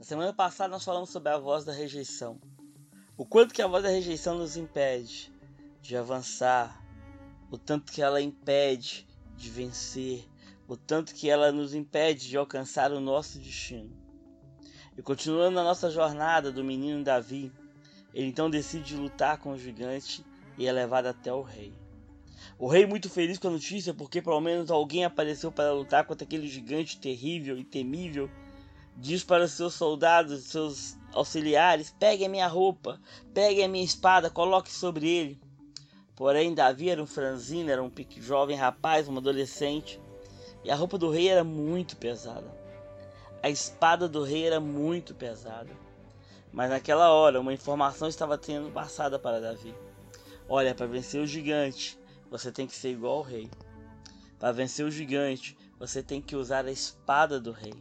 Na semana passada nós falamos sobre a voz da rejeição. O quanto que a voz da rejeição nos impede de avançar, o tanto que ela impede de vencer, o tanto que ela nos impede de alcançar o nosso destino. E continuando na nossa jornada do menino Davi, ele então decide lutar com o gigante e é levado até o rei. O rei, muito feliz com a notícia, porque pelo menos alguém apareceu para lutar contra aquele gigante terrível e temível, diz para os seus soldados, seus auxiliares: pegue a minha roupa, pegue a minha espada, coloque sobre ele. Porém, Davi era um franzino, era um jovem rapaz, um adolescente, e a roupa do rei era muito pesada. A espada do rei era muito pesada. Mas naquela hora, uma informação estava sendo passada para Davi. Olha, para vencer o gigante, você tem que ser igual ao rei. Para vencer o gigante, você tem que usar a espada do rei.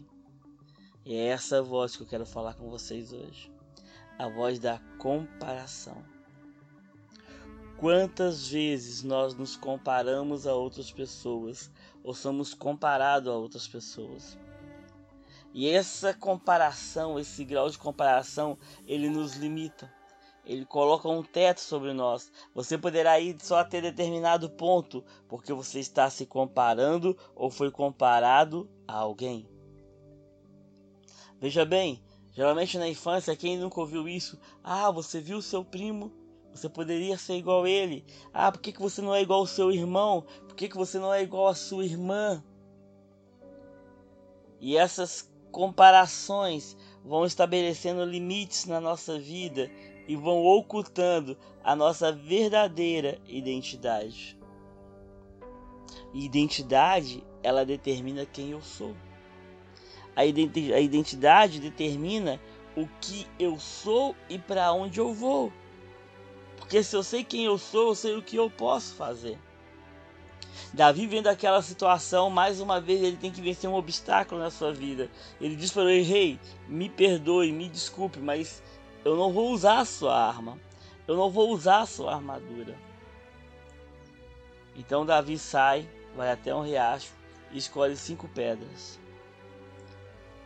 E é essa voz que eu quero falar com vocês hoje. A voz da comparação. Quantas vezes nós nos comparamos a outras pessoas ou somos comparados a outras pessoas? E essa comparação, esse grau de comparação, ele nos limita. Ele coloca um teto sobre nós. Você poderá ir só até determinado ponto, porque você está se comparando ou foi comparado a alguém. Veja bem, geralmente na infância, quem nunca ouviu isso? Ah, você viu seu primo? Você poderia ser igual a ele. Ah, por que, que você não é igual ao seu irmão? Por que, que você não é igual à sua irmã? E essas comparações vão estabelecendo limites na nossa vida e vão ocultando a nossa verdadeira identidade. E identidade, ela determina quem eu sou. A, identidade determina o que eu sou e para onde eu vou. Porque se eu sei quem eu sou, eu sei o que eu posso fazer. Davi vendo aquela situação, mais uma vez ele tem que vencer um obstáculo na sua vida. Ele diz para o rei: Rei, me perdoe, me desculpe, mas eu não vou usar a sua arma. Eu não vou usar a sua armadura. Então Davi sai, vai até um riacho e escolhe cinco pedras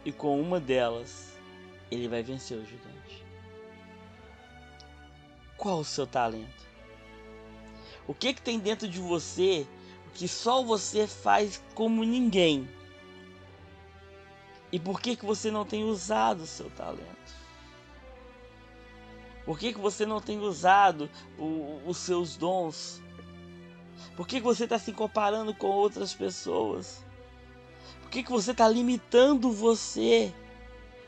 e com uma delas ele vai vencer o gigante. Qual o seu talento? O que que tem dentro de você que só você faz como ninguém? E por que que você não tem usado o seu talento? Por que que você não tem usado o, os seus dons? Por que, que você está se comparando com outras pessoas? Que, que você está limitando você?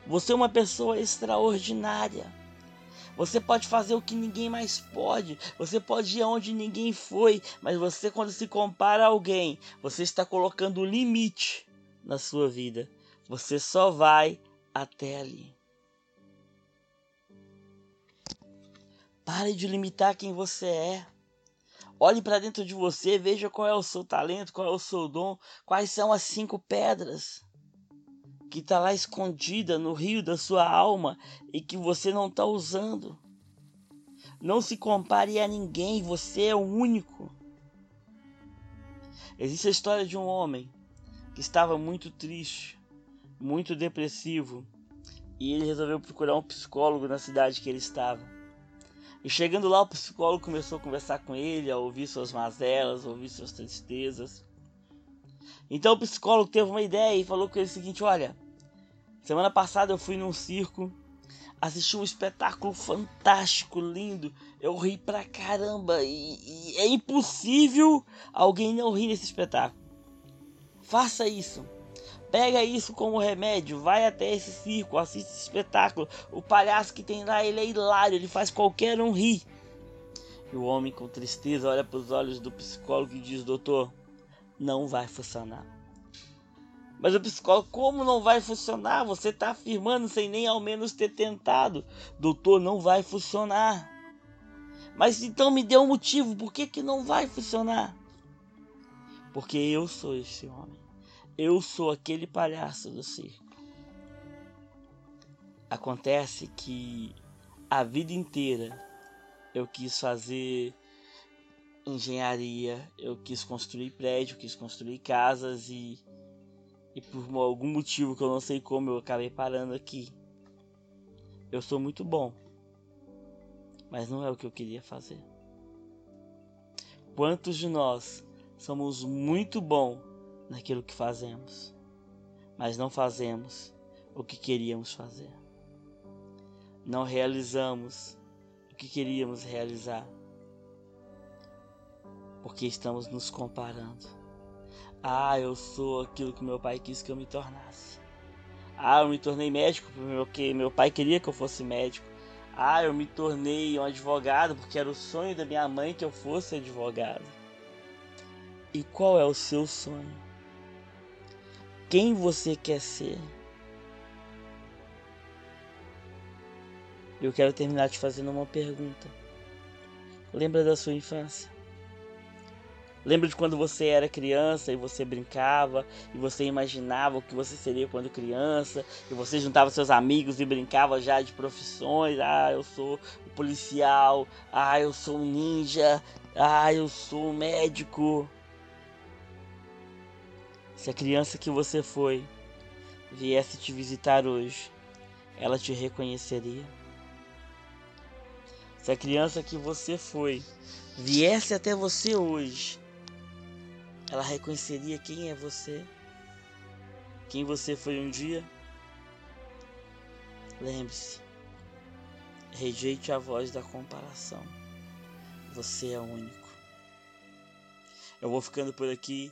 Você é uma pessoa extraordinária. Você pode fazer o que ninguém mais pode. Você pode ir aonde ninguém foi. Mas você, quando se compara a alguém, você está colocando limite na sua vida. Você só vai até ali. Pare de limitar quem você é. Olhe para dentro de você, veja qual é o seu talento, qual é o seu dom, quais são as cinco pedras que está lá escondida no rio da sua alma e que você não está usando. Não se compare a ninguém, você é o único. Existe a história de um homem que estava muito triste, muito depressivo, e ele resolveu procurar um psicólogo na cidade que ele estava. E chegando lá, o psicólogo começou a conversar com ele, a ouvir suas mazelas, a ouvir suas tristezas. Então o psicólogo teve uma ideia e falou com ele o seguinte: Olha, semana passada eu fui num circo, assisti um espetáculo fantástico, lindo. Eu ri pra caramba e, e é impossível alguém não rir nesse espetáculo. Faça isso. Pega isso como remédio, vai até esse circo, assiste esse espetáculo. O palhaço que tem lá, ele é hilário, ele faz qualquer um rir. E o homem com tristeza olha para os olhos do psicólogo e diz: Doutor, não vai funcionar. Mas o psicólogo, como não vai funcionar? Você está afirmando sem nem ao menos ter tentado. Doutor, não vai funcionar. Mas então me dê um motivo, por que, que não vai funcionar? Porque eu sou esse homem. Eu sou aquele palhaço do circo. Acontece que a vida inteira eu quis fazer engenharia, eu quis construir prédio, quis construir casas e, e por algum motivo que eu não sei como eu acabei parando aqui. Eu sou muito bom, mas não é o que eu queria fazer. Quantos de nós somos muito bom naquilo que fazemos, mas não fazemos o que queríamos fazer? Não realizamos o que queríamos realizar, porque estamos nos comparando. Ah, eu sou aquilo que meu pai quis que eu me tornasse. Ah, eu me tornei médico porque meu pai queria que eu fosse médico. Ah, eu me tornei um advogado porque era o sonho da minha mãe que eu fosse advogado. E qual é o seu sonho? Quem você quer ser? Eu quero terminar te fazendo uma pergunta. Lembra da sua infância? Lembra de quando você era criança e você brincava e você imaginava o que você seria quando criança e você juntava seus amigos e brincava já de profissões. Ah, eu sou policial. Ah, eu sou um ninja. Ah, eu sou um médico. Se a criança que você foi viesse te visitar hoje, ela te reconheceria? Se a criança que você foi viesse até você hoje, ela reconheceria quem é você, quem você foi um dia. Lembre-se, rejeite a voz da comparação. Você é único. Eu vou ficando por aqui.